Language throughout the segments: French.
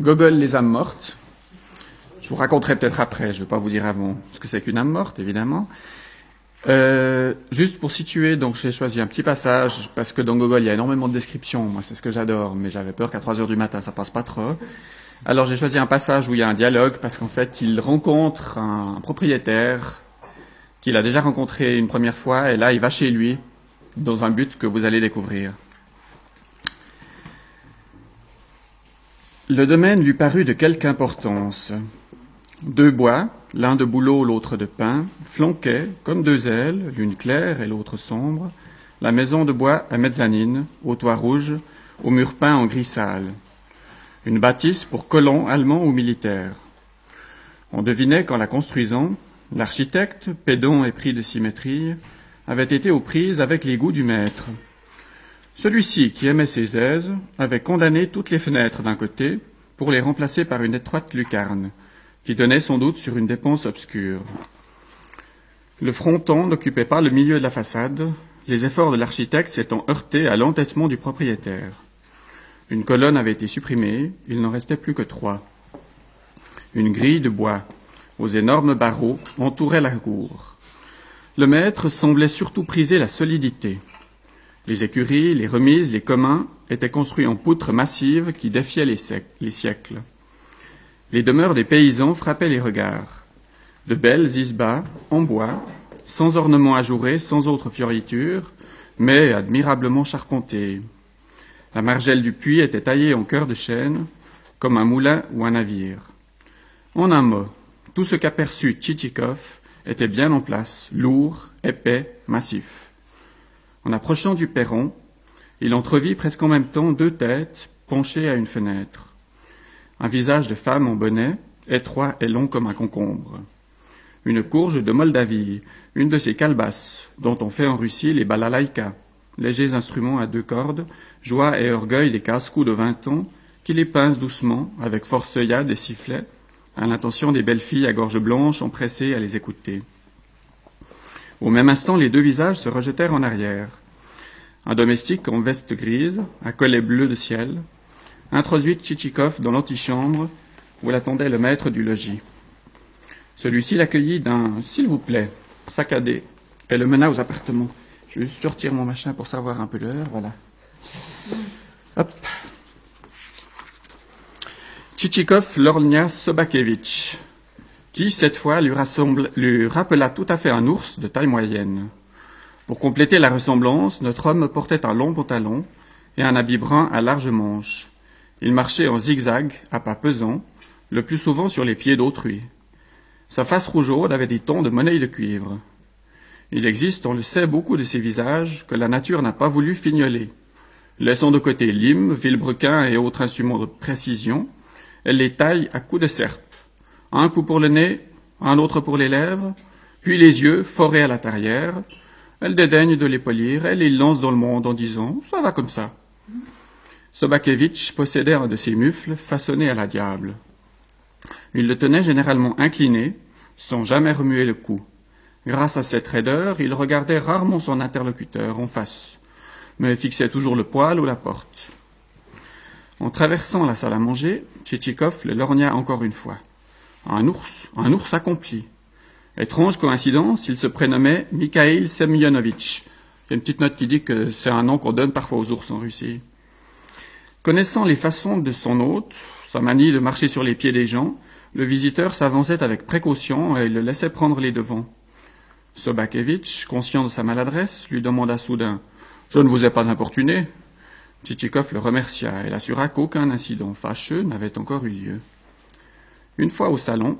Gogol, les âmes mortes. Je vous raconterai peut-être après, je ne vais pas vous dire avant ce que c'est qu'une âme morte, évidemment. Euh, juste pour situer, donc j'ai choisi un petit passage parce que dans Gogol il y a énormément de descriptions. Moi, c'est ce que j'adore, mais j'avais peur qu'à 3 heures du matin ça passe pas trop. Alors j'ai choisi un passage où il y a un dialogue parce qu'en fait il rencontre un propriétaire qu'il a déjà rencontré une première fois et là il va chez lui dans un but que vous allez découvrir. Le domaine lui parut de quelque importance. Deux bois, l'un de bouleau, l'autre de pin, flanquaient, comme deux ailes, l'une claire et l'autre sombre, la maison de bois à mezzanine, au toit rouge, aux murs peints en gris sale. Une bâtisse pour colons allemands ou militaires. On devinait qu'en la construisant, l'architecte, pédant et pris de symétrie, avait été aux prises avec les goûts du maître. Celui-ci, qui aimait ses aises, avait condamné toutes les fenêtres d'un côté pour les remplacer par une étroite lucarne, qui donnait sans doute sur une dépense obscure. Le fronton n'occupait pas le milieu de la façade, les efforts de l'architecte s'étant heurtés à l'entêtement du propriétaire. Une colonne avait été supprimée, il n'en restait plus que trois. Une grille de bois, aux énormes barreaux, entourait la cour. Le maître semblait surtout priser la solidité. Les écuries, les remises, les communs étaient construits en poutres massives qui défiaient les, les siècles. Les demeures des paysans frappaient les regards. De belles isbas, en bois, sans ornements ajourés, sans autre fioriture, mais admirablement charpentées. La margelle du puits était taillée en cœur de chêne, comme un moulin ou un navire. En un mot, tout ce qu'aperçut Tchitchikov était bien en place, lourd, épais, massif. En approchant du perron, il entrevit presque en même temps deux têtes penchées à une fenêtre un visage de femme en bonnet, étroit et long comme un concombre. Une courge de Moldavie, une de ces calebasses, dont on fait en Russie les balalaïkas, légers instruments à deux cordes, joie et orgueil des casse-coups de vingt ans, qui les pincent doucement, avec force œillade et sifflet, à l'intention des belles filles à gorge blanche empressées à les écouter. Au même instant, les deux visages se rejetèrent en arrière. Un domestique en veste grise, un collet bleu de ciel, introduit Tchitchikov dans l'antichambre où l'attendait le maître du logis. Celui-ci l'accueillit d'un S'il vous plaît, saccadé, et le mena aux appartements. Je vais juste sortir mon machin pour savoir un peu l'heure, voilà. Hop. Tchitchikov lorgna Sobakevitch, cette fois, lui, rappela tout à fait un ours de taille moyenne. Pour compléter la ressemblance, notre homme portait un long pantalon et un habit brun à large manche. Il marchait en zigzag, à pas pesants, le plus souvent sur les pieds d'autrui. Sa face rougeaude avait des tons de monnaie de cuivre. Il existe, on le sait, beaucoup de ces visages que la nature n'a pas voulu fignoler. Laissant de côté lime, vilebrequin et autres instruments de précision, elle les taille à coups de serpe. Un coup pour le nez, un autre pour les lèvres, puis les yeux, forés à la tarière. Elle dédaigne de les polir, elle les lance dans le monde en disant Ça va comme ça. Sobakevitch possédait un de ces mufles façonnés à la diable. Il le tenait généralement incliné, sans jamais remuer le cou. Grâce à cette raideur, il regardait rarement son interlocuteur en face, mais fixait toujours le poil ou la porte. En traversant la salle à manger, Tchitchikov le lorgna encore une fois. Un ours, un ours accompli. Étrange coïncidence, il se prénommait Mikhail Semyonovitch. Il une petite note qui dit que c'est un nom qu'on donne parfois aux ours en Russie. Connaissant les façons de son hôte, sa manie de marcher sur les pieds des gens, le visiteur s'avançait avec précaution et le laissait prendre les devants. Sobakevitch, conscient de sa maladresse, lui demanda soudain Je ne vous ai pas importuné? Tchitchikov le remercia et l'assura qu'aucun incident fâcheux n'avait encore eu lieu. Une fois au salon,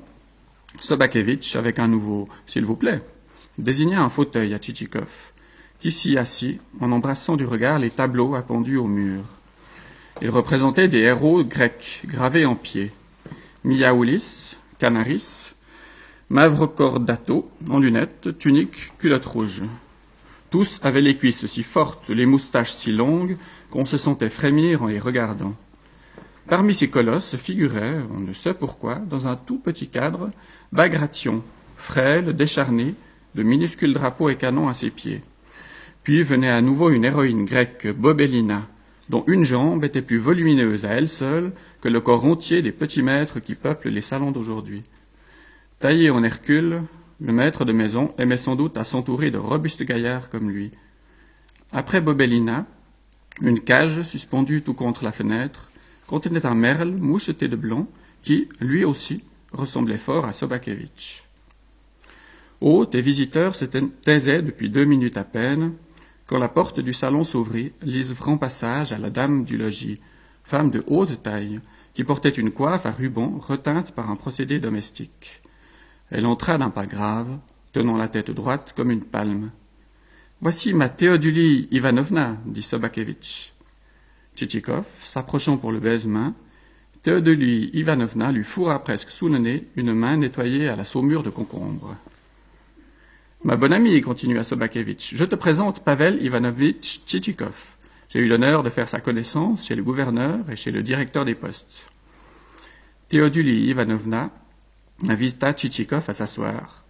Sobakevitch, avec un nouveau S'il vous plaît, désigna un fauteuil à Tchitchikov, qui s'y assit en embrassant du regard les tableaux appendus au mur. Il représentait des héros grecs gravés en pied. Miaoulis, Canaris, Mavrocordato, en lunettes, tunique, culotte rouge. Tous avaient les cuisses si fortes, les moustaches si longues, qu'on se sentait frémir en les regardant. Parmi ces colosses figurait, on ne sait pourquoi, dans un tout petit cadre, Bagration, frêle, décharné, de minuscules drapeaux et canons à ses pieds. Puis venait à nouveau une héroïne grecque, Bobelina, dont une jambe était plus volumineuse à elle seule que le corps entier des petits maîtres qui peuplent les salons d'aujourd'hui. Taillé en Hercule, le maître de maison aimait sans doute à s'entourer de robustes gaillards comme lui. Après Bobelina, une cage suspendue tout contre la fenêtre contenait un merle moucheté de blanc qui, lui aussi, ressemblait fort à Sobakevitch. Hôtes et visiteurs se taisaient depuis deux minutes à peine, quand la porte du salon s'ouvrit, livrant passage à la dame du logis, femme de haute taille, qui portait une coiffe à rubans reteinte par un procédé domestique. Elle entra d'un pas grave, tenant la tête droite comme une palme. Voici ma Théodulie Ivanovna, dit Sobakevitch. Tchitchikov, s'approchant pour le baise-main, Théodulie Ivanovna lui fourra presque sous le nez une main nettoyée à la saumure de concombre. Ma bonne amie, continua Sobakevitch, je te présente Pavel Ivanovitch Tchitchikov. J'ai eu l'honneur de faire sa connaissance chez le gouverneur et chez le directeur des postes. Théodulie Ivanovna invita Tchitchikov à s'asseoir,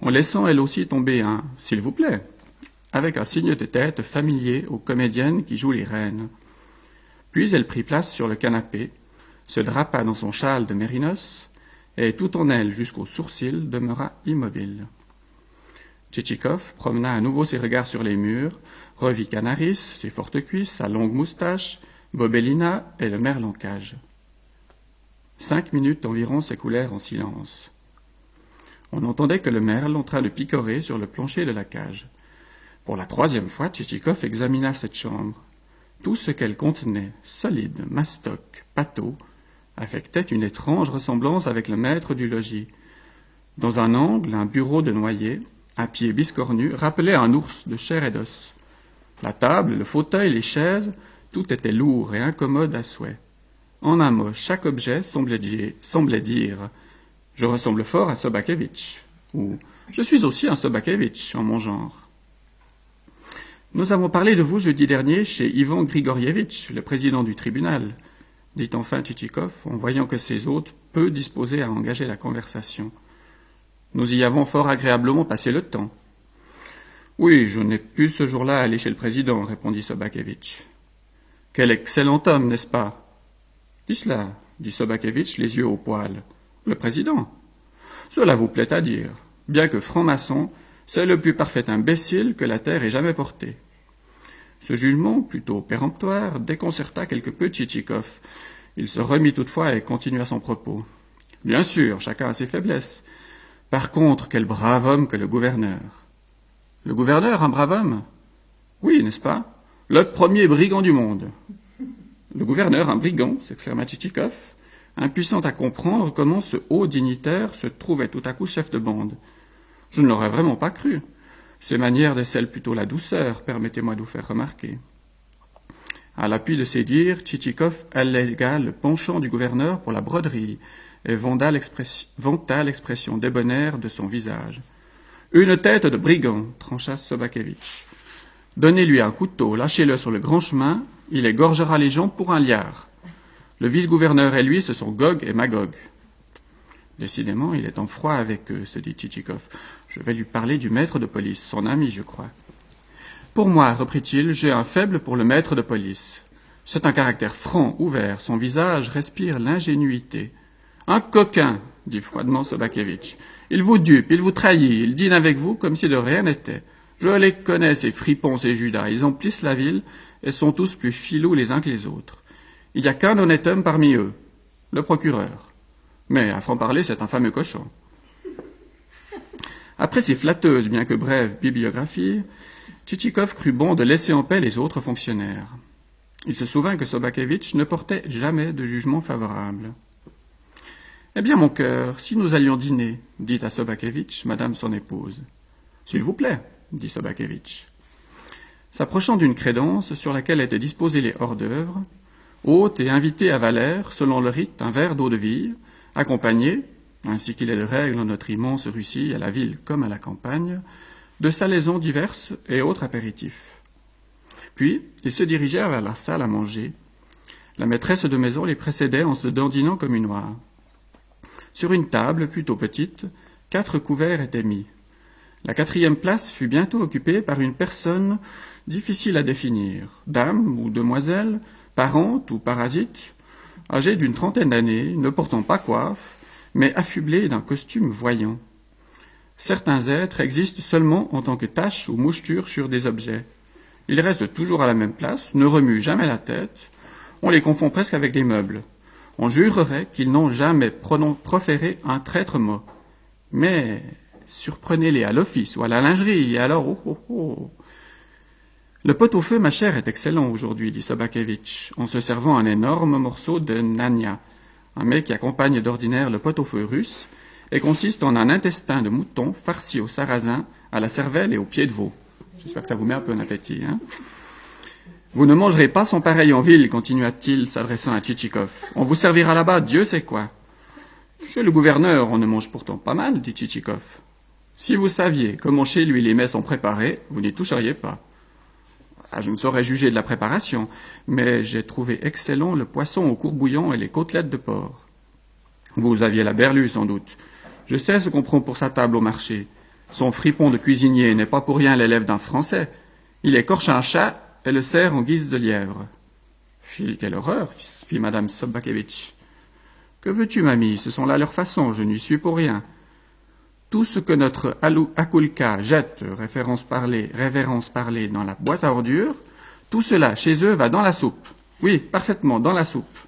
en laissant elle aussi tomber un S'il vous plaît, avec un signe de tête familier aux comédiennes qui jouent les reines. Puis elle prit place sur le canapé, se drapa dans son châle de mérinos, et tout en elle jusqu'aux sourcils demeura immobile. Tchitchikov promena à nouveau ses regards sur les murs, revit Canaris, ses fortes cuisses, sa longue moustache, Bobelina et le merle en cage. Cinq minutes environ s'écoulèrent en silence. On n'entendait que le merle en train de picorer sur le plancher de la cage. Pour la troisième fois, Tchitchikov examina cette chambre. Tout ce qu'elle contenait, solide, mastoc, pâteau, affectait une étrange ressemblance avec le maître du logis. Dans un angle, un bureau de noyer, à pied biscornu, rappelait un ours de chair et d'os. La table, le fauteuil, les chaises, tout était lourd et incommode à souhait. En un mot, chaque objet semblait dire, semblait dire Je ressemble fort à Sobakevitch ou Je suis aussi un Sobakevitch en mon genre. Nous avons parlé de vous jeudi dernier chez Ivan Grigorievitch, le président du tribunal, dit enfin Tchitchikov en voyant que ses hôtes peu disposés à engager la conversation. Nous y avons fort agréablement passé le temps. Oui, je n'ai pu ce jour-là aller chez le président, répondit Sobakevitch. Quel excellent homme, n'est-ce pas? Dis cela, dit Sobakevitch, les yeux au poil. Le président. Cela vous plaît à dire, bien que franc-maçon, c'est le plus parfait imbécile que la terre ait jamais porté. Ce jugement, plutôt péremptoire, déconcerta quelque peu Tchitchikov. Il se remit toutefois et continua son propos. Bien sûr, chacun a ses faiblesses. Par contre, quel brave homme que le gouverneur. Le gouverneur, un brave homme? Oui, n'est-ce pas? Le premier brigand du monde. Le gouverneur, un brigand, s'exclama Tchitchikov, impuissant à comprendre comment ce haut dignitaire se trouvait tout à coup chef de bande. Je ne l'aurais vraiment pas cru. Ses manières décèlent plutôt la douceur, permettez-moi de vous faire remarquer. À l'appui de ces dires, Tchitchikov allégua le penchant du gouverneur pour la broderie, et vanta l'expression débonnaire de son visage. Une tête de brigand, trancha Sobakevitch. Donnez-lui un couteau, lâchez-le sur le grand chemin, il égorgera les gens pour un liard. Le vice-gouverneur et lui, ce sont Gog et Magog. Décidément, il est en froid avec eux, se dit Tchitchikov. Je vais lui parler du maître de police, son ami, je crois. Pour moi, reprit-il, j'ai un faible pour le maître de police. C'est un caractère franc, ouvert, son visage respire l'ingénuité. Un coquin, dit froidement Sobakevitch. Il vous dupe, il vous trahit, il dîne avec vous comme si de rien n'était. Je les connais, ces fripons, ces Judas. Ils emplissent la ville et sont tous plus filous les uns que les autres. Il n'y a qu'un honnête homme parmi eux, le procureur. Mais, à franc-parler, c'est un fameux cochon. Après ces flatteuses, bien que brèves, bibliographies, Tchitchikov crut bon de laisser en paix les autres fonctionnaires. Il se souvint que Sobakevitch ne portait jamais de jugement favorable. Eh bien, mon cœur, si nous allions dîner, dit à Sobakevitch madame son épouse. S'il vous plaît, dit Sobakevitch. S'approchant d'une crédence sur laquelle étaient disposés les hors-d'œuvre, hôte et invité à Valère, selon le rite, un verre d'eau de vie, accompagné, ainsi qu'il est de règle en notre immense Russie, à la ville comme à la campagne, de salaisons diverses et autres apéritifs. Puis, ils se dirigèrent vers la salle à manger. La maîtresse de maison les précédait en se dandinant comme une noire. Sur une table plutôt petite, quatre couverts étaient mis. La quatrième place fut bientôt occupée par une personne difficile à définir, dame ou demoiselle, parente ou parasite, âgée d'une trentaine d'années, ne portant pas coiffe, mais affublée d'un costume voyant. Certains êtres existent seulement en tant que taches ou mouchetures sur des objets. Ils restent toujours à la même place, ne remuent jamais la tête, on les confond presque avec des meubles. On jurerait qu'ils n'ont jamais proféré un traître mot. Mais surprenez-les à l'office ou à la lingerie, et alors, oh, oh, oh. Le pot au feu, ma chère, est excellent aujourd'hui, dit Sobakevitch, en se servant un énorme morceau de nania, un mets qui accompagne d'ordinaire le pot au feu russe, et consiste en un intestin de mouton farci au sarrasin, à la cervelle et aux pieds de veau. J'espère que ça vous met un peu en appétit. Hein vous ne mangerez pas son pareil en ville, continua-t-il, s'adressant à Tchitchikov. On vous servira là-bas, Dieu sait quoi. Chez le gouverneur, on ne mange pourtant pas mal, dit Tchitchikov. Si vous saviez comment chez lui les mets sont préparés, vous n'y toucheriez pas. Ah, je ne saurais juger de la préparation, mais j'ai trouvé excellent le poisson au courbouillon et les côtelettes de porc. Vous aviez la berlue, sans doute. Je sais ce qu'on prend pour sa table au marché. Son fripon de cuisinier n'est pas pour rien l'élève d'un Français. Il écorche un chat et le sert en guise de lièvre. Fi, quelle horreur, fit madame Sobakevitch. Que veux-tu, mamie? Ce sont là leurs façons, je n'y suis pour rien. Tout ce que notre Akulka jette, référence parlée, révérence parlée, dans la boîte à ordures, tout cela, chez eux, va dans la soupe. Oui, parfaitement, dans la soupe.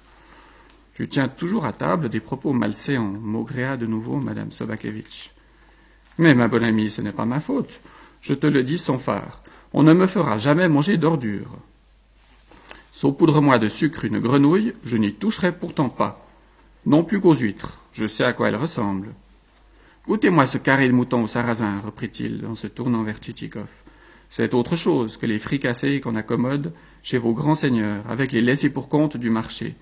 Tu tiens toujours à table des propos malséants, maugréa de nouveau madame Sobakevitch. Mais, ma bonne amie, ce n'est pas ma faute. Je te le dis sans phare. On ne me fera jamais manger d'ordures. Saupoudre-moi de sucre une grenouille, je n'y toucherai pourtant pas. Non plus qu'aux huîtres. Je sais à quoi elles ressemblent. Goûtez-moi ce carré de mouton au sarrasin, reprit-il en se tournant vers Tchitchikov. C'est autre chose que les fricassés qu'on accommode chez vos grands seigneurs, avec les laissés pour compte du marché.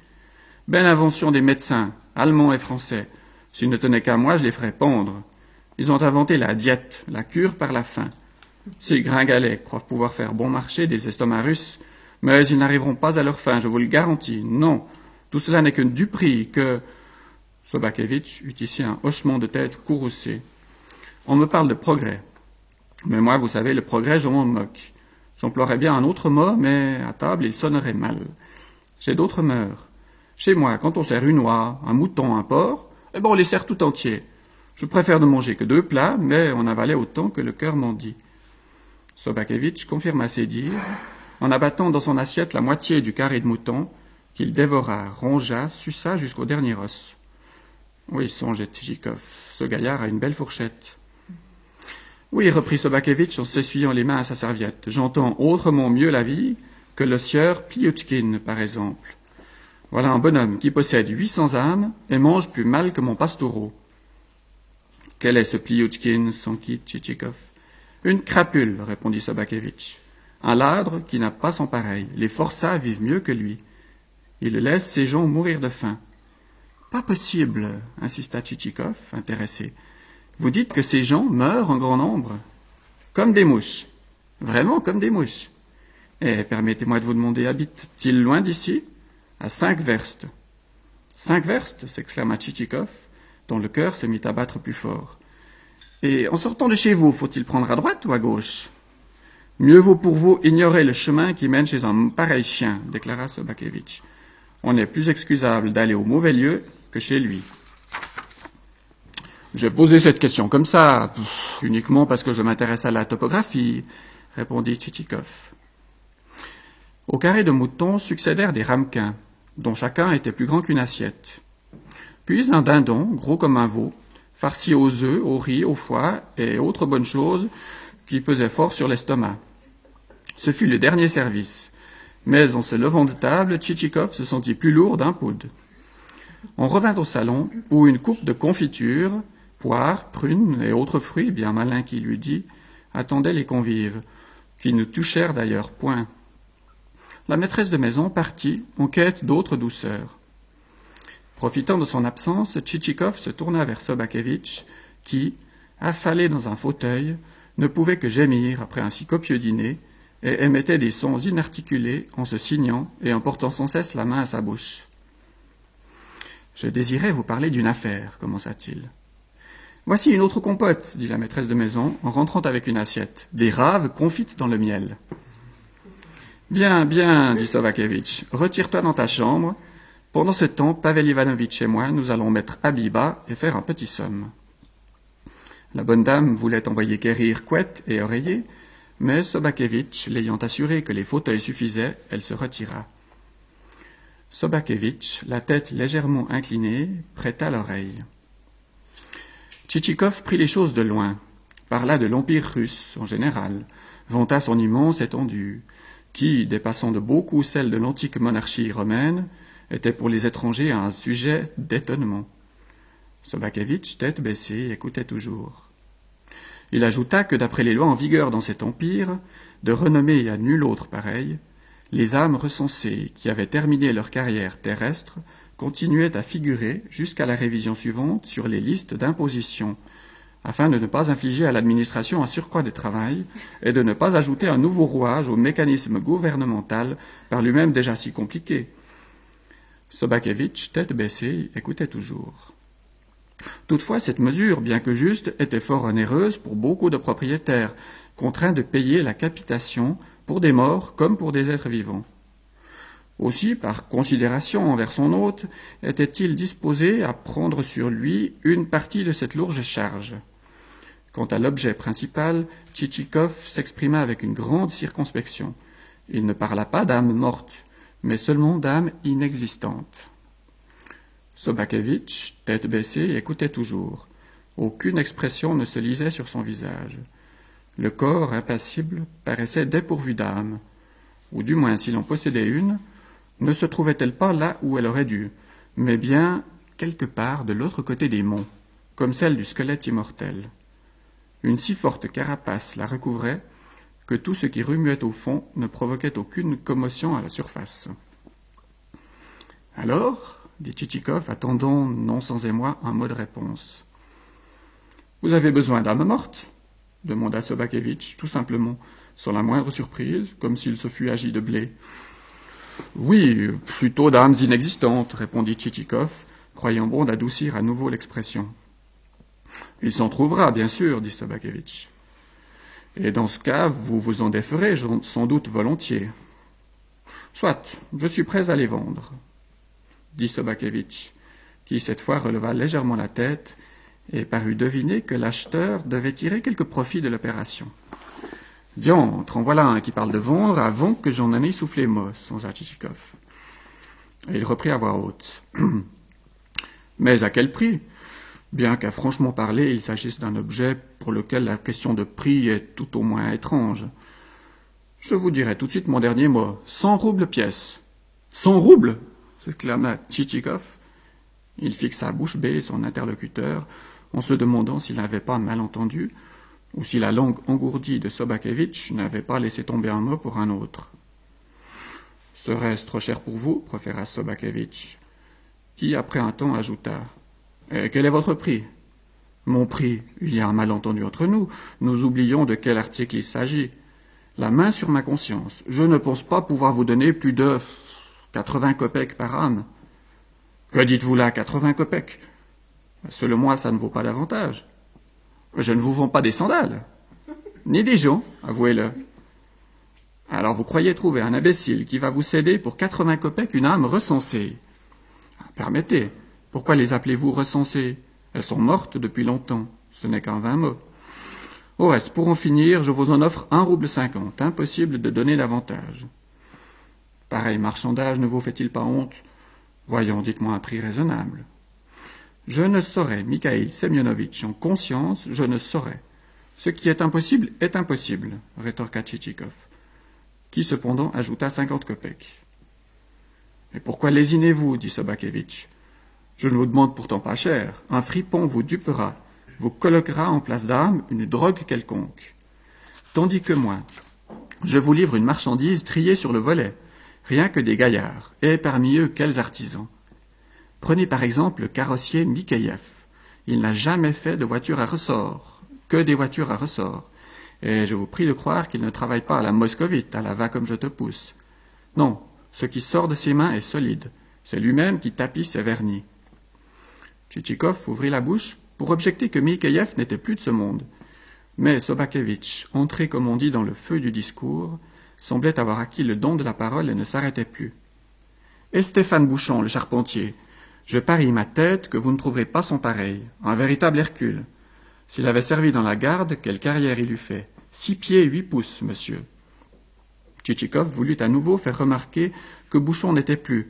Belle invention des médecins, allemands et français. S'ils ne tenaient qu'à moi, je les ferais pendre. Ils ont inventé la diète, la cure par la faim. Ces gringalets croient pouvoir faire bon marché des estomacs russes, mais ils n'arriveront pas à leur fin, je vous le garantis. Non, tout cela n'est qu'une duperie que Sobakevitch eut ici un hochement de tête courroucé. On me parle de progrès. Mais moi, vous savez, le progrès, je m'en moque. J'emploierais bien un autre mot, mais à table, il sonnerait mal. J'ai d'autres mœurs. Chez moi, quand on sert une oie, un mouton, un porc, eh ben, on les sert tout entiers. Je préfère ne manger que deux plats, mais on avalait autant que le cœur m'en dit. Sobakevitch confirma ses dires en abattant dans son assiette la moitié du carré de mouton qu'il dévora, rongea, suça jusqu'au dernier os. Oui, songeait Tchikov, ce gaillard a une belle fourchette. Oui, reprit Sobakevitch en s'essuyant les mains à sa serviette, j'entends autrement mieux la vie que le sieur Pliouchkin, par exemple. Voilà un bonhomme qui possède huit cents âmes et mange plus mal que mon pastoureau. Quel est ce Pliouchkin s'enquit Tchitchikov. Une crapule, répondit Sobakevitch. Un ladre qui n'a pas son pareil. Les forçats vivent mieux que lui. Il laisse ses gens mourir de faim. Pas possible, insista Tchitchikov, intéressé. Vous dites que ces gens meurent en grand nombre Comme des mouches. Vraiment comme des mouches. Et permettez-moi de vous demander, habite-t-il loin d'ici? À cinq verstes. Cinq verstes s'exclama Tchitchikov, dont le cœur se mit à battre plus fort. Et en sortant de chez vous, faut-il prendre à droite ou à gauche? Mieux vaut pour vous ignorer le chemin qui mène chez un pareil chien, déclara Sobakevitch. On est plus excusable d'aller au mauvais lieu chez lui. J'ai posé cette question comme ça, uniquement parce que je m'intéresse à la topographie, répondit Tchitchikov. Au carré de moutons succédèrent des ramequins, dont chacun était plus grand qu'une assiette. Puis un dindon, gros comme un veau, farci aux œufs, au riz, au foie et autres bonnes choses qui pesaient fort sur l'estomac. Ce fut le dernier service. Mais en se levant de table, Tchitchikov se sentit plus lourd d'un poude. On revint au salon, où une coupe de confiture, poires, prunes et autres fruits bien malins qui lui dit, attendaient les convives, qui ne touchèrent d'ailleurs point. La maîtresse de maison partit en quête d'autres douceurs. Profitant de son absence, Tchitchikov se tourna vers Sobakevitch, qui, affalé dans un fauteuil, ne pouvait que gémir après un si copieux dîner, et émettait des sons inarticulés en se signant et en portant sans cesse la main à sa bouche. Je désirais vous parler d'une affaire, commença-t-il. Voici une autre compote, dit la maîtresse de maison, en rentrant avec une assiette, des raves confites dans le miel. Bien, bien, dit Sobakevitch, retire-toi dans ta chambre. Pendant ce temps, Pavel Ivanovitch et moi, nous allons mettre habits bas et faire un petit somme. La bonne dame voulait envoyer quérir couette et oreiller, mais Sobakevitch, l'ayant assuré que les fauteuils suffisaient, elle se retira. Sobakevitch, la tête légèrement inclinée, prêta l'oreille. Tchitchikov prit les choses de loin, parla de l'Empire russe en général, vanta son immense étendue, qui, dépassant de beaucoup celle de l'antique monarchie romaine, était pour les étrangers un sujet d'étonnement. Sobakevitch, tête baissée, écoutait toujours. Il ajouta que d'après les lois en vigueur dans cet empire, de renommée à nul autre pareil, les âmes recensées qui avaient terminé leur carrière terrestre continuaient à figurer jusqu'à la révision suivante sur les listes d'imposition afin de ne pas infliger à l'administration un surcroît de travail et de ne pas ajouter un nouveau rouage au mécanisme gouvernemental par lui-même déjà si compliqué. Sobakevitch, tête baissée, écoutait toujours. Toutefois, cette mesure, bien que juste, était fort onéreuse pour beaucoup de propriétaires, contraints de payer la capitation pour des morts comme pour des êtres vivants. Aussi, par considération envers son hôte, était-il disposé à prendre sur lui une partie de cette lourde charge. Quant à l'objet principal, Tchitchikov s'exprima avec une grande circonspection. Il ne parla pas d'âme morte, mais seulement d'âme inexistante. Sobakevitch, tête baissée, écoutait toujours. Aucune expression ne se lisait sur son visage. Le corps impassible paraissait dépourvu d'âme, ou du moins s'il en possédait une, ne se trouvait-elle pas là où elle aurait dû, mais bien quelque part de l'autre côté des monts, comme celle du squelette immortel. Une si forte carapace la recouvrait que tout ce qui remuait au fond ne provoquait aucune commotion à la surface. Alors, dit Tchitchikov, attendant non sans émoi un mot de réponse. Vous avez besoin d'âmes mortes demanda Sobakevitch, tout simplement, sans la moindre surprise, comme s'il se fût agi de blé. Oui, plutôt d'âmes inexistantes, répondit Tchitchikov, croyant bon d'adoucir à nouveau l'expression. Il s'en trouvera, bien sûr, dit Sobakevitch. Et dans ce cas, vous vous en déferez sans doute volontiers. Soit, je suis prêt à les vendre, dit Sobakevitch, qui cette fois releva légèrement la tête et parut deviner que l'acheteur devait tirer quelque profit de l'opération. Diantre, en voilà un qui parle de vendre avant que j'en ai soufflé mot, songea Tchichikov. Et il reprit à voix haute. Mais à quel prix? Bien qu'à franchement parler, il s'agisse d'un objet pour lequel la question de prix est tout au moins étrange. Je vous dirai tout de suite mon dernier mot. Cent roubles pièce. Cent roubles s'exclama Tchitchikov. Il fixa bouche bée son interlocuteur en se demandant s'il n'avait pas mal entendu ou si la langue engourdie de Sobakevitch n'avait pas laissé tomber un mot pour un autre. Serait-ce trop cher pour vous proféra Sobakevitch, qui, après un temps, ajouta et quel est votre prix? Mon prix, il y a un malentendu entre nous. Nous oublions de quel article il s'agit. La main sur ma conscience. Je ne pense pas pouvoir vous donner plus de quatre-vingts kopecks par âme. Que dites-vous là, quatre-vingts kopecks Selon moi, ça ne vaut pas davantage. Je ne vous vends pas des sandales, ni des gens, avouez-le. Alors vous croyez trouver un imbécile qui va vous céder pour quatre-vingts kopecks une âme recensée Permettez, pourquoi les appelez-vous recensées? Elles sont mortes depuis longtemps. Ce n'est qu'un vingt mots. Au reste, pour en finir, je vous en offre un rouble cinquante. Impossible de donner davantage. Pareil marchandage ne vous fait-il pas honte? Voyons, dites-moi un prix raisonnable. Je ne saurais, Mikhail Semyonovitch, en conscience, je ne saurais. Ce qui est impossible est impossible, rétorqua Tchitchikov, qui cependant ajouta cinquante kopecks. Et pourquoi lésinez-vous dit Sobakevitch? Je ne vous demande pourtant pas cher. Un fripon vous dupera, vous colloquera en place d'âme une drogue quelconque. Tandis que moi, je vous livre une marchandise triée sur le volet, rien que des gaillards, et parmi eux quels artisans? Prenez par exemple le carrossier Mikhaïev. Il n'a jamais fait de voiture à ressort, que des voitures à ressort. Et je vous prie de croire qu'il ne travaille pas à la moscovite, à la va comme je te pousse. Non, ce qui sort de ses mains est solide. C'est lui-même qui tapisse ses vernis. Tchitchikov ouvrit la bouche pour objecter que Mikhaïev n'était plus de ce monde. Mais Sobakevitch, entré comme on dit dans le feu du discours, semblait avoir acquis le don de la parole et ne s'arrêtait plus. Et Stéphane Bouchon, le charpentier, je parie ma tête que vous ne trouverez pas son pareil, un véritable Hercule. S'il avait servi dans la garde, quelle carrière il eût fait? Six pieds huit pouces, monsieur. Tchitchikov voulut à nouveau faire remarquer que Bouchon n'était plus,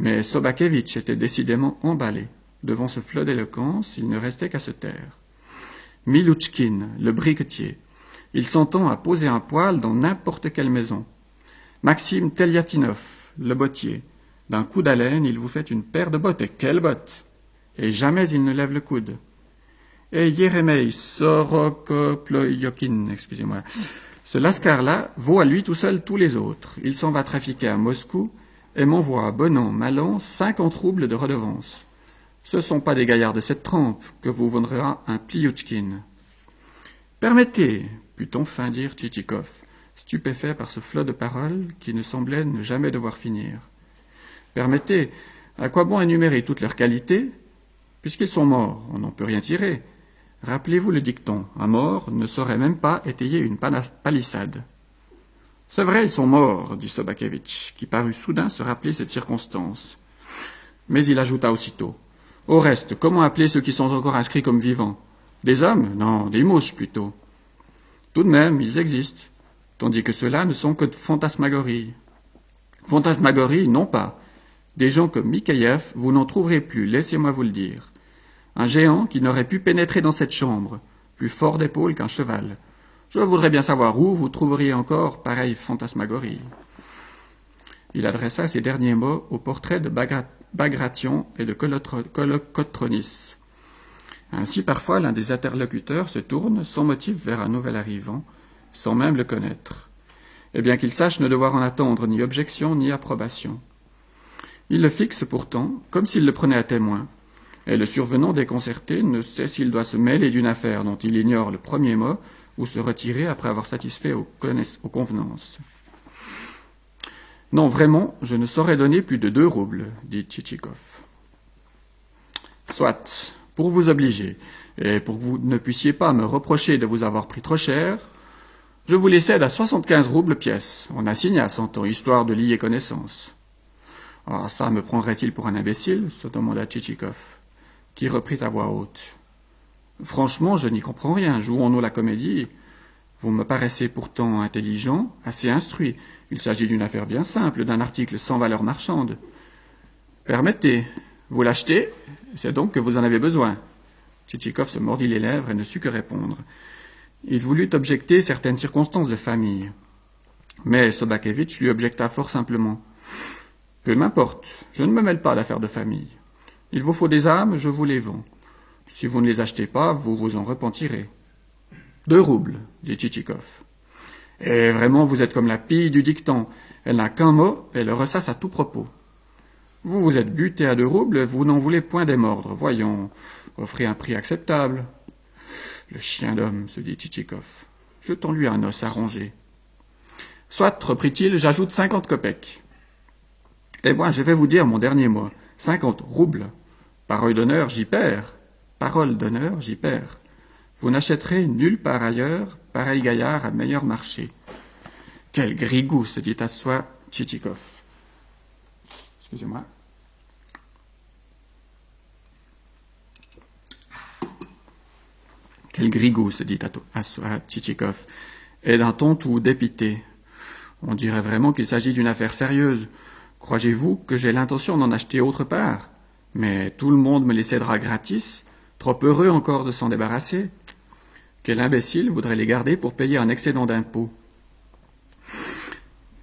mais Sobakevitch était décidément emballé. Devant ce flot d'éloquence, il ne restait qu'à se taire. Milouchkin, le briquetier. Il s'entend à poser un poil dans n'importe quelle maison. Maxime Teliatinov, le bottier. D'un coup d'haleine, il vous fait une paire de bottes. Et quelles bottes Et jamais il ne lève le coude. Et Yeremei Sorokoployokin, excusez-moi. Ce lascar-là vaut à lui tout seul tous les autres. Il s'en va trafiquer à Moscou et m'envoie, bon an, mal an, cinquante roubles de redevance. Ce ne sont pas des gaillards de cette trempe que vous vendrez un Pliouchkin. Permettez, put enfin dire Tchitchikov, stupéfait par ce flot de paroles qui ne semblait ne jamais devoir finir. Permettez, à quoi bon énumérer toutes leurs qualités Puisqu'ils sont morts, on n'en peut rien tirer. Rappelez-vous le dicton, un mort ne saurait même pas étayer une palissade. C'est vrai, ils sont morts, dit Sobakevitch, qui parut soudain se rappeler cette circonstance. Mais il ajouta aussitôt. Au reste, comment appeler ceux qui sont encore inscrits comme vivants Des hommes Non, des mouches plutôt. Tout de même, ils existent, tandis que ceux-là ne sont que de fantasmagories. Fantasmagories, non pas. Des gens comme Mikhaïev, vous n'en trouverez plus, laissez-moi vous le dire. Un géant qui n'aurait pu pénétrer dans cette chambre, plus fort d'épaule qu'un cheval. Je voudrais bien savoir où vous trouveriez encore pareille fantasmagorie. Il adressa ces derniers mots au portrait de Bagration et de Colocotronis. Ainsi, parfois, l'un des interlocuteurs se tourne sans motif vers un nouvel arrivant, sans même le connaître, et bien qu'il sache ne devoir en attendre ni objection ni approbation. Il le fixe pourtant, comme s'il le prenait à témoin, et le survenant déconcerté ne sait s'il doit se mêler d'une affaire dont il ignore le premier mot ou se retirer après avoir satisfait aux, convenances. Non, vraiment, je ne saurais donner plus de deux roubles, dit Tchitchikov. Soit, pour vous obliger, et pour que vous ne puissiez pas me reprocher de vous avoir pris trop cher, je vous les cède à soixante-quinze roubles pièce. On assigne à cent ans, histoire de lier connaissance. Ah, ça me prendrait-il pour un imbécile se demanda Tchitchikov, qui reprit à voix haute. Franchement, je n'y comprends rien. Jouons-nous la comédie. Vous me paraissez pourtant intelligent, assez instruit. Il s'agit d'une affaire bien simple, d'un article sans valeur marchande. Permettez, vous l'achetez, c'est donc que vous en avez besoin. Tchitchikov se mordit les lèvres et ne sut que répondre. Il voulut objecter certaines circonstances de famille. Mais Sobakevitch lui objecta fort simplement. Peu m'importe, je ne me mêle pas d'affaires de famille. Il vous faut des âmes, je vous les vends. Si vous ne les achetez pas, vous vous en repentirez. Deux roubles, dit Tchitchikov. Et vraiment, vous êtes comme la pille du dicton. Elle n'a qu'un mot, et le ressasse à tout propos. Vous vous êtes buté à deux roubles, vous n'en voulez point démordre. Voyons, offrez un prix acceptable. Le chien d'homme, se dit Tchitchikov. Jetons-lui un os à ronger. Soit, reprit-il, j'ajoute cinquante kopecks. Et moi, je vais vous dire mon dernier mot. Cinquante roubles. Parole d'honneur, j'y perds. Parole d'honneur, j'y perds. Vous n'achèterez nulle part ailleurs pareil gaillard à meilleur marché. Quel grigou, se dit à soi Tchitchikov. Excusez-moi. Quel grigou, se dit à soi Tchitchikov, et d'un ton tout dépité. On dirait vraiment qu'il s'agit d'une affaire sérieuse. Croyez-vous que j'ai l'intention d'en acheter autre part? Mais tout le monde me les cédera gratis trop heureux encore de s'en débarrasser. Quel imbécile voudrait les garder pour payer un excédent d'impôts?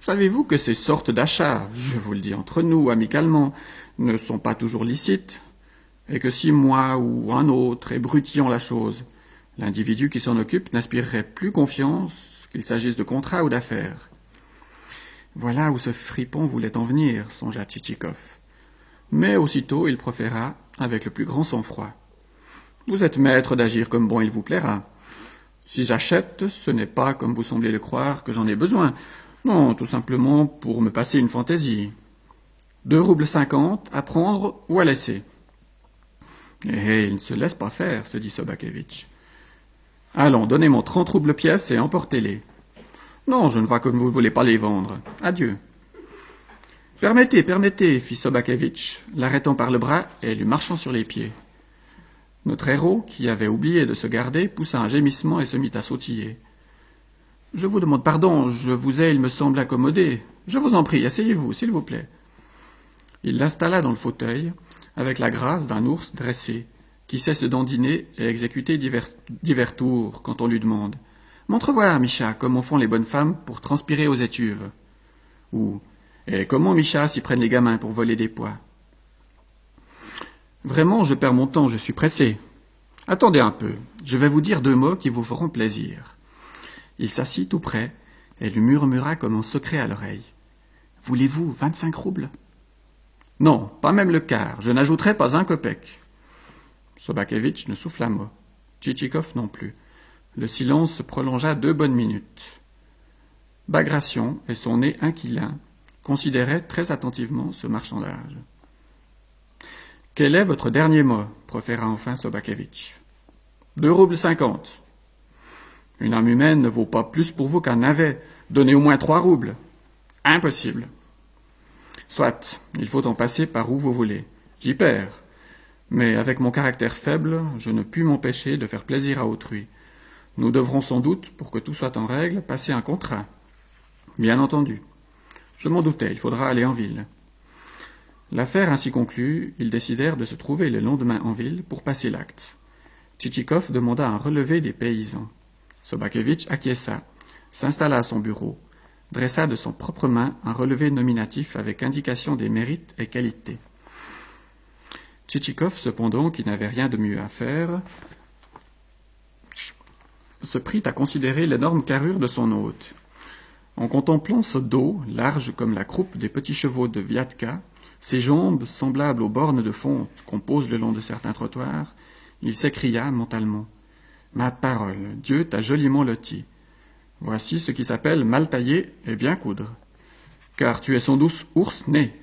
Savez-vous que ces sortes d'achats, je vous le dis entre nous, amicalement, ne sont pas toujours licites, et que si moi ou un autre ébrutillant la chose, l'individu qui s'en occupe n'inspirerait plus confiance, qu'il s'agisse de contrat ou d'affaires. Voilà où ce fripon voulait en venir, songea Tchitchikov. Mais aussitôt il proféra, avec le plus grand sang-froid. Vous êtes maître d'agir comme bon il vous plaira. Si j'achète, ce n'est pas, comme vous semblez le croire, que j'en ai besoin. Non, tout simplement pour me passer une fantaisie. Deux roubles cinquante, à prendre ou à laisser. Eh, il ne se laisse pas faire, se dit Sobakevitch. Allons, donnez-moi trente roubles pièces et emportez-les. Non, je ne vois que vous ne voulez pas les vendre. Adieu. Permettez, permettez, fit Sobakevitch, l'arrêtant par le bras et lui marchant sur les pieds. Notre héros, qui avait oublié de se garder, poussa un gémissement et se mit à sautiller. Je vous demande pardon, je vous ai, il me semble, incommodé. Je vous en prie, asseyez-vous, s'il vous plaît. Il l'installa dans le fauteuil, avec la grâce d'un ours dressé, qui sait se dandiner et exécuter divers tours quand on lui demande. Montre-voir, Micha, comment font les bonnes femmes pour transpirer aux étuves. Ou et comment, Micha, s'y prennent les gamins pour voler des pois? Vraiment, je perds mon temps, je suis pressé. Attendez un peu, je vais vous dire deux mots qui vous feront plaisir. Il s'assit tout près et lui murmura comme en secret à l'oreille. Voulez-vous vingt-cinq roubles? Non, pas même le quart, je n'ajouterai pas un copec. Sobakevitch ne souffla mot. Tchitchikov non plus. Le silence se prolongea deux bonnes minutes. Bagration et son nez inquilin considérait très attentivement ce marchandage. Quel est votre dernier mot? proféra enfin Sobakevitch. Deux roubles cinquante. Une âme humaine ne vaut pas plus pour vous qu'un navet. Donnez au moins trois roubles. Impossible. Soit, il faut en passer par où vous voulez. J'y perds. Mais avec mon caractère faible, je ne puis m'empêcher de faire plaisir à autrui. Nous devrons sans doute, pour que tout soit en règle, passer un contrat. Bien entendu. Je m'en doutais, il faudra aller en ville. L'affaire ainsi conclue, ils décidèrent de se trouver le lendemain en ville pour passer l'acte. Tchitchikov demanda un relevé des paysans. Sobakevitch acquiesça, s'installa à son bureau, dressa de son propre main un relevé nominatif avec indication des mérites et qualités. Tchitchikov, cependant, qui n'avait rien de mieux à faire, se prit à considérer l'énorme carrure de son hôte. En contemplant ce dos, large comme la croupe des petits chevaux de Viatka, ses jambes, semblables aux bornes de fonte qu'on pose le long de certains trottoirs, il s'écria mentalement. Ma parole, Dieu t'a joliment loti. Voici ce qui s'appelle mal tailler et bien coudre. Car tu es son douce ours né.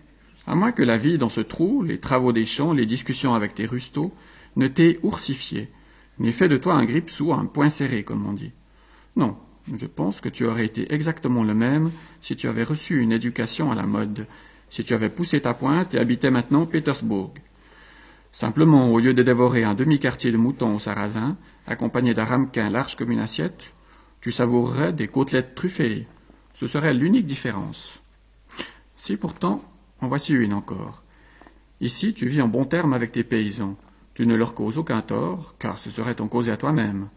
À moins que la vie dans ce trou, les travaux des champs, les discussions avec tes rustos, ne t'aient oursifié, n'aient fait de toi un grippe-sous, un point serré, comme on dit. Non, je pense que tu aurais été exactement le même si tu avais reçu une éducation à la mode, si tu avais poussé ta pointe et habitais maintenant Pétersbourg. Simplement, au lieu de dévorer un demi-quartier de mouton au sarrasin, accompagné d'un ramequin large comme une assiette, tu savourerais des côtelettes truffées. Ce serait l'unique différence. Si pourtant, en voici une encore. Ici, tu vis en bon terme avec tes paysans. Tu ne leur causes aucun tort, car ce serait en causer à toi-même.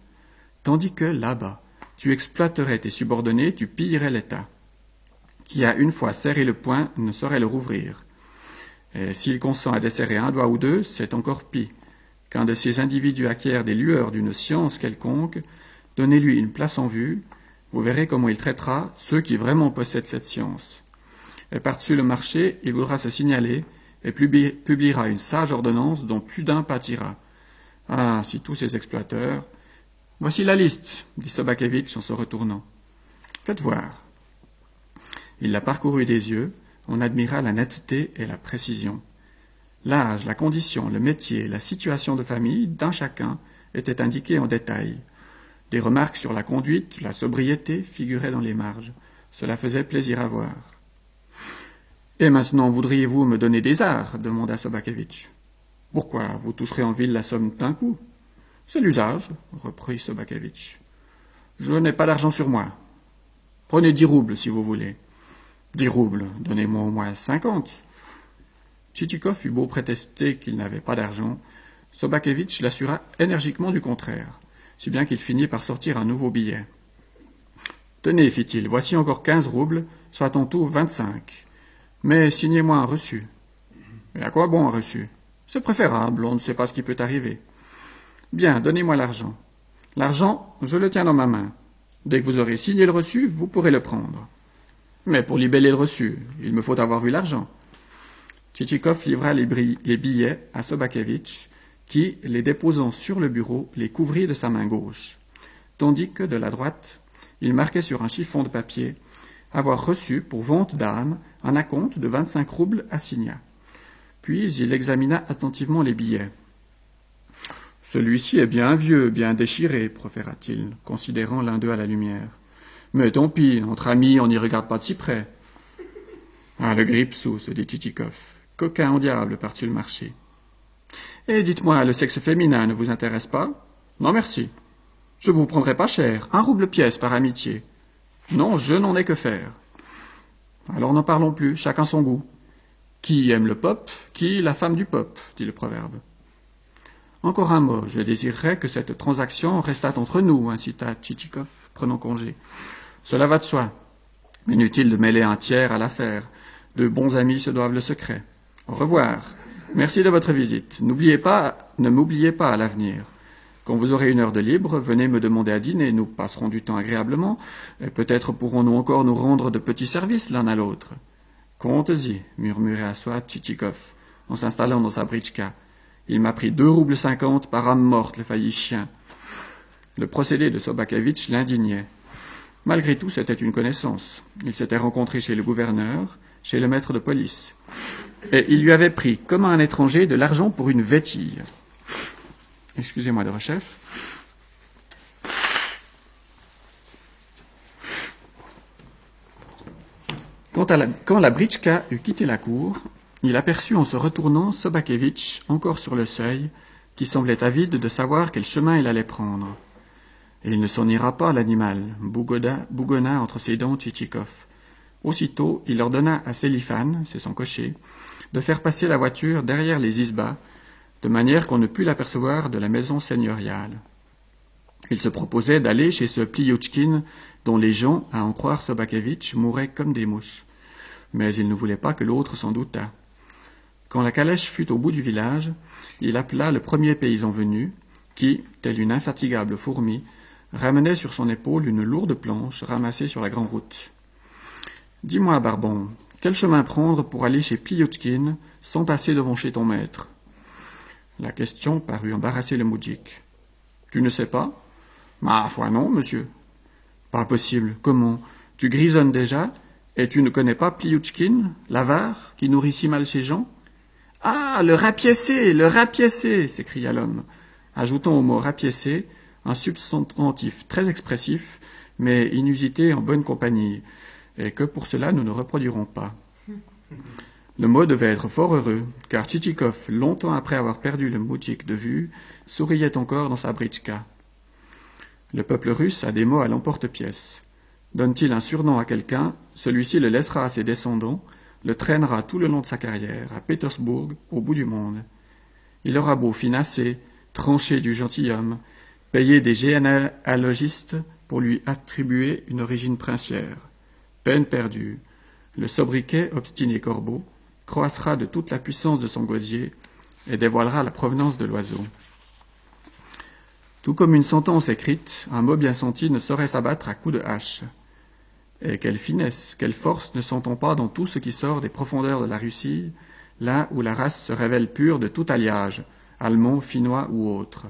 Tandis que là-bas, tu exploiterais tes subordonnés, tu pillerais l'État. Qui a une fois serré le poing ne saurait le rouvrir. S'il consent à desserrer un doigt ou deux, c'est encore pis. Qu'un de ces individus acquiert des lueurs d'une science quelconque, donnez-lui une place en vue, vous verrez comment il traitera ceux qui vraiment possèdent cette science. Et par-dessus le marché, il voudra se signaler et publiera une sage ordonnance dont plus d'un pâtira. Ah, si tous ces exploiteurs, Voici la liste, dit Sobakevitch en se retournant. Faites voir. Il la parcourut des yeux, on admira la netteté et la précision. L'âge, la condition, le métier, la situation de famille d'un chacun étaient indiqués en détail. Des remarques sur la conduite, la sobriété figuraient dans les marges. Cela faisait plaisir à voir. Et maintenant, voudriez-vous me donner des arts demanda Sobakevitch. Pourquoi Vous toucherez en ville la somme d'un coup? C'est l'usage, reprit Sobakevitch. Je n'ai pas d'argent sur moi. Prenez dix roubles si vous voulez. Dix roubles, donnez-moi au moins cinquante. Tchitchikov eut beau prétester qu'il n'avait pas d'argent, Sobakevitch l'assura énergiquement du contraire, si bien qu'il finit par sortir un nouveau billet. Tenez, fit-il, voici encore quinze roubles, soit en tout vingt-cinq. Mais signez-moi un reçu. Et à quoi bon un reçu? C'est préférable, on ne sait pas ce qui peut arriver. Bien, donnez-moi l'argent. L'argent, je le tiens dans ma main. Dès que vous aurez signé le reçu, vous pourrez le prendre. Mais pour libeller le reçu, il me faut avoir vu l'argent. Tchitchikov livra les, billets à Sobakevitch, qui, les déposant sur le bureau, les couvrit de sa main gauche, tandis que de la droite, il marquait sur un chiffon de papier avoir reçu pour vente d'âme un acompte de vingt-cinq roubles à Signa. Puis il examina attentivement les billets. Celui-ci est bien vieux, bien déchiré, proféra-t-il, considérant l'un d'eux à la lumière. Mais tant pis, entre amis, on n'y regarde pas de si près. Ah, le gripsou, se dit Tchitchikov. Coquin au diable par-dessus le marché. Et dites-moi, le sexe féminin ne vous intéresse pas? Non, merci. Je vous prendrai pas cher, un rouble pièce par amitié. Non, je n'en ai que faire. Alors n'en parlons plus, chacun son goût. Qui aime le pop, qui la femme du pop, dit le proverbe. Encore un mot, je désirerais que cette transaction restât entre nous, incita Tchitchikov, prenant congé. Cela va de soi. Inutile de mêler un tiers à l'affaire. De bons amis se doivent le secret. Au revoir. Merci de votre visite. N'oubliez pas, ne m'oubliez pas à l'avenir. Quand vous aurez une heure de libre, venez me demander à dîner, nous passerons du temps agréablement, et peut-être pourrons-nous encore nous rendre de petits services l'un à l'autre. Comptez-y, murmurait à soi Tchitchikov, en s'installant dans sa britchka. Il m'a pris deux roubles cinquante par âme morte, le failli chien. Le procédé de Sobakevitch l'indignait. Malgré tout, c'était une connaissance. Il s'était rencontré chez le gouverneur, chez le maître de police. Et il lui avait pris, comme à un étranger, de l'argent pour une vétille. Excusez-moi de rechef. Quand, la, Britchka eut quitté la cour, il aperçut en se retournant Sobakevitch, encore sur le seuil, qui semblait avide de savoir quel chemin il allait prendre. Il ne s'en ira pas, l'animal, bougonna entre ses dents Tchitchikov. Aussitôt, il ordonna à Céliphane, c'est son cocher, de faire passer la voiture derrière les isbas de manière qu'on ne pût l'apercevoir de la maison seigneuriale. Il se proposait d'aller chez ce Pliouchkin, dont les gens, à en croire Sobakevitch, mouraient comme des mouches. Mais il ne voulait pas que l'autre s'en doutât. Quand la calèche fut au bout du village, il appela le premier paysan venu, qui, tel une infatigable fourmi, ramenait sur son épaule une lourde planche ramassée sur la grande route. Dis-moi, Barbon, quel chemin prendre pour aller chez Pliouchkin sans passer devant chez ton maître? La question parut embarrasser le moudjik. Tu ne sais pas? Ma foi non, monsieur. Pas possible. Comment? Tu grisonnes déjà? Et tu ne connais pas Pliouchkin, l'avare, qui nourrit si mal ses gens? Ah, le rapiécé, le rapiécé s'écria l'homme, ajoutant au mot rapiécé un substantif très expressif, mais inusité en bonne compagnie, et que pour cela nous ne reproduirons pas. Le mot devait être fort heureux, car Tchitchikov, longtemps après avoir perdu le moudjik de vue, souriait encore dans sa britchka. Le peuple russe a des mots à l'emporte-pièce. Donne-t-il un surnom à quelqu'un, celui-ci le laissera à ses descendants, le traînera tout le long de sa carrière, à Pétersbourg, au bout du monde. Il aura beau finasser, trancher du gentilhomme, payer des généalogistes pour lui attribuer une origine princière. Peine perdue. Le sobriquet obstiné corbeau, croissera de toute la puissance de son gosier et dévoilera la provenance de l'oiseau. Tout comme une sentence écrite, un mot bien senti ne saurait s'abattre à coups de hache. Et quelle finesse, quelle force ne sent-on pas dans tout ce qui sort des profondeurs de la Russie, là où la race se révèle pure de tout alliage, allemand, finnois ou autre,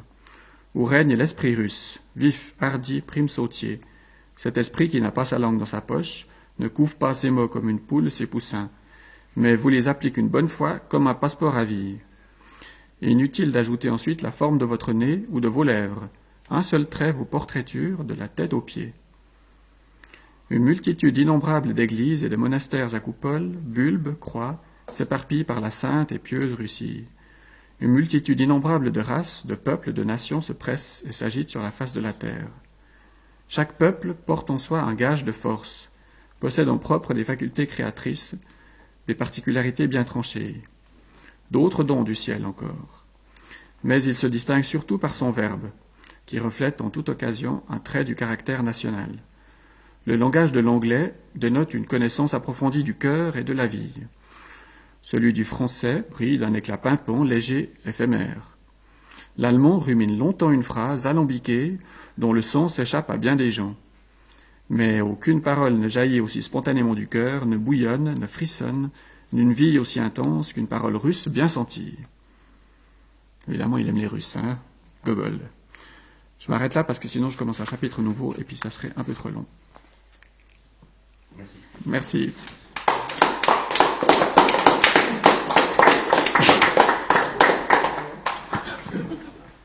où règne l'esprit russe, vif, hardi, prime sautier, cet esprit qui n'a pas sa langue dans sa poche, ne couvre pas ses mots comme une poule ses poussins, mais vous les appliquez une bonne fois comme un passeport à vie. Inutile d'ajouter ensuite la forme de votre nez ou de vos lèvres. Un seul trait vous portraiture de la tête aux pieds. Une multitude innombrable d'églises et de monastères à coupoles, bulbes, croix, s'éparpillent par la sainte et pieuse Russie. Une multitude innombrable de races, de peuples, de nations se pressent et s'agitent sur la face de la terre. Chaque peuple porte en soi un gage de force, possède en propre des facultés créatrices, des particularités bien tranchées, d'autres dons du ciel encore. Mais il se distingue surtout par son verbe, qui reflète en toute occasion un trait du caractère national. Le langage de l'anglais dénote une connaissance approfondie du cœur et de la vie. Celui du français brille d'un éclat pimpant, léger, éphémère. L'allemand rumine longtemps une phrase alambiquée dont le sens échappe à bien des gens. Mais aucune parole ne jaillit aussi spontanément du cœur, ne bouillonne, ne frissonne, d'une vie aussi intense qu'une parole russe bien sentie. Évidemment, il aime les Russes, hein Gogol. Je m'arrête là parce que sinon je commence un chapitre nouveau et puis ça serait un peu trop long. Merci. Merci.